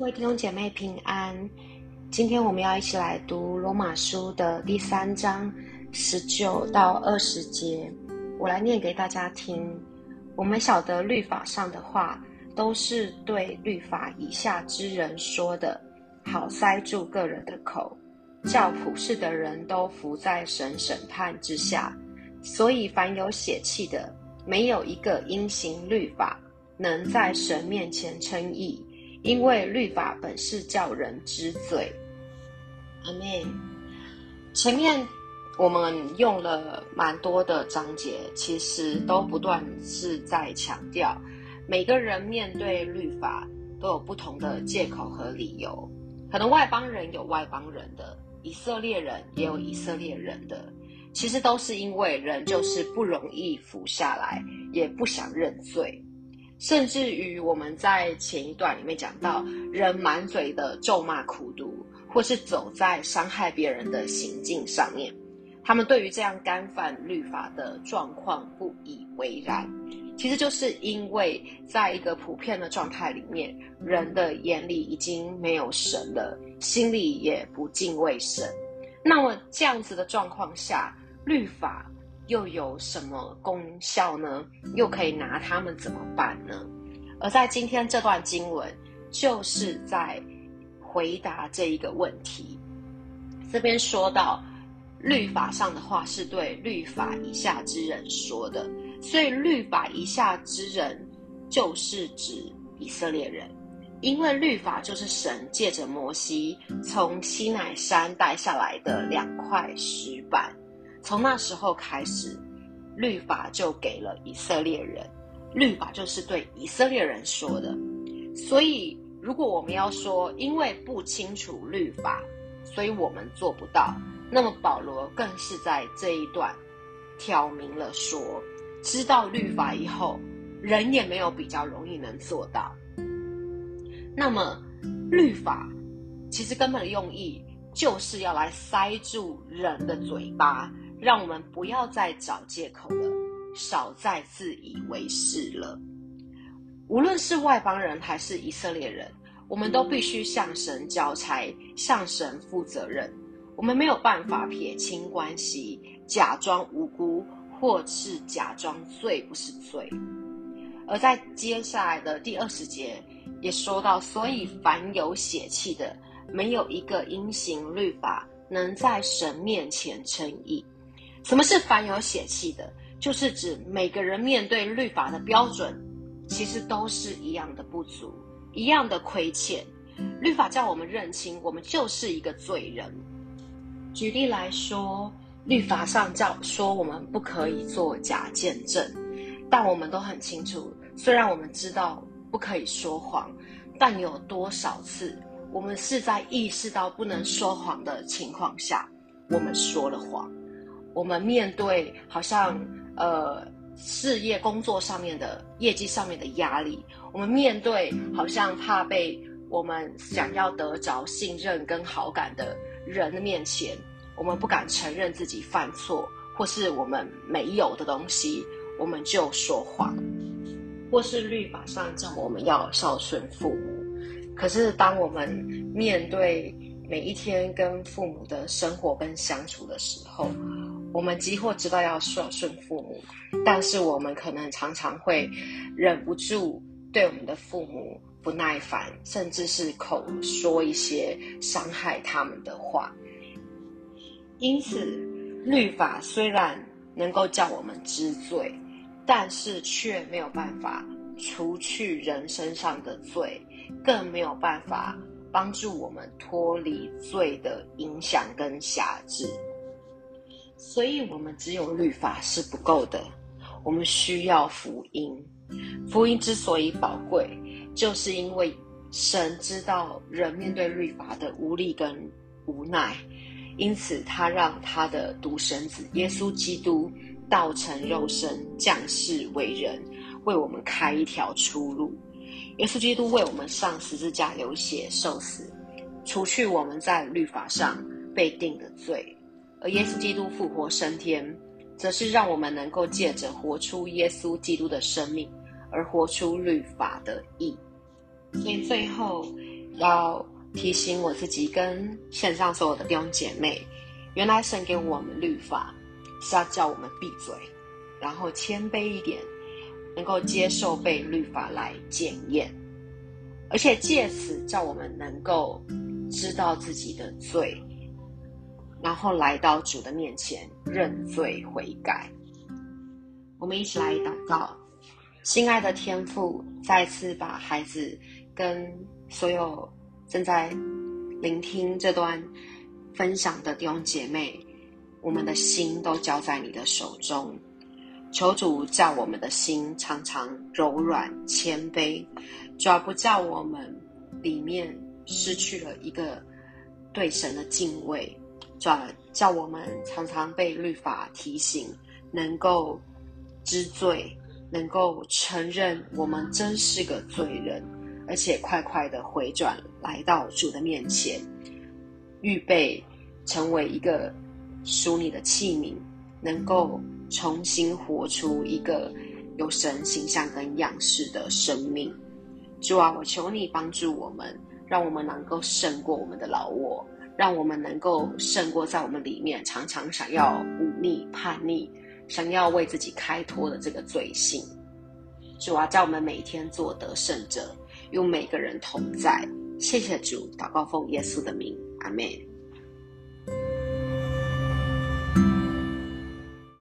各位弟兄姐妹平安，今天我们要一起来读罗马书的第三章十九到二十节，我来念给大家听。我们晓得律法上的话，都是对律法以下之人说的，好塞住个人的口，叫普世的人都伏在神审判之下。所以凡有血气的，没有一个因行律法能在神面前称义。因为律法本是叫人知罪，阿门。前面我们用了蛮多的章节，其实都不断是在强调，每个人面对律法都有不同的借口和理由。可能外邦人有外邦人的，以色列人也有以色列人的，其实都是因为人就是不容易服下来，也不想认罪。甚至于我们在前一段里面讲到，人满嘴的咒骂苦毒，或是走在伤害别人的行径上面，他们对于这样干犯律法的状况不以为然。其实就是因为在一个普遍的状态里面，人的眼里已经没有神了，心里也不敬畏神。那么这样子的状况下，律法。又有什么功效呢？又可以拿他们怎么办呢？而在今天这段经文，就是在回答这一个问题。这边说到，律法上的话是对律法以下之人说的，所以律法以下之人就是指以色列人，因为律法就是神借着摩西从西乃山带下来的两块石板。从那时候开始，律法就给了以色列人，律法就是对以色列人说的。所以，如果我们要说因为不清楚律法，所以我们做不到，那么保罗更是在这一段挑明了说，知道律法以后，人也没有比较容易能做到。那么，律法其实根本的用意就是要来塞住人的嘴巴。让我们不要再找借口了，少再自以为是了。无论是外邦人还是以色列人，我们都必须向神交差，向神负责任。我们没有办法撇清关系，假装无辜，或是假装罪不是罪。而在接下来的第二十节也说到，所以凡有血气的，没有一个因行律法能在神面前称义。什么是凡有血气的？就是指每个人面对律法的标准，其实都是一样的不足，一样的亏欠。律法叫我们认清，我们就是一个罪人。举例来说，律法上叫说我们不可以做假见证，但我们都很清楚，虽然我们知道不可以说谎，但有多少次我们是在意识到不能说谎的情况下，我们说了谎？我们面对好像呃事业工作上面的业绩上面的压力，我们面对好像怕被我们想要得着信任跟好感的人的面前，我们不敢承认自己犯错，或是我们没有的东西，我们就说谎，或是律法上叫我们要孝顺父母，可是当我们面对每一天跟父母的生活跟相处的时候，我们几乎知道要孝顺父母，但是我们可能常常会忍不住对我们的父母不耐烦，甚至是口说一些伤害他们的话。因此，律法虽然能够叫我们知罪，但是却没有办法除去人身上的罪，更没有办法帮助我们脱离罪的影响跟辖制。所以，我们只有律法是不够的，我们需要福音。福音之所以宝贵，就是因为神知道人面对律法的无力跟无奈，因此他让他的独生子耶稣基督道成肉身降世为人，为我们开一条出路。耶稣基督为我们上十字架流血受死，除去我们在律法上被定的罪。而耶稣基督复活升天，则是让我们能够借着活出耶稣基督的生命，而活出律法的义。所以最后，要提醒我自己跟线上所有的弟兄姐妹，原来神给我们律法是要叫我们闭嘴，然后谦卑一点，能够接受被律法来检验，而且借此叫我们能够知道自己的罪，然后来到主的面前认罪悔改。我们一起来祷告，心爱的天父，再次把孩子跟所有正在聆听这段分享的弟兄姐妹，我们的心都交在你的手中。求主叫我们的心常常柔软谦卑，主要不叫我们里面失去了一个对神的敬畏，主要叫我们常常被律法提醒，能够。知罪，能够承认我们真是个罪人，而且快快的回转来到主的面前，预备成为一个属你的器皿，能够重新活出一个有神形象跟样式的生命。主啊，我求你帮助我们，让我们能够胜过我们的老我，让我们能够胜过在我们里面常常想要忤逆叛逆。想要为自己开脱的这个罪性，主啊，叫我们每天做得胜者，与每个人同在。谢谢主，祷告奉耶稣的名，阿妹。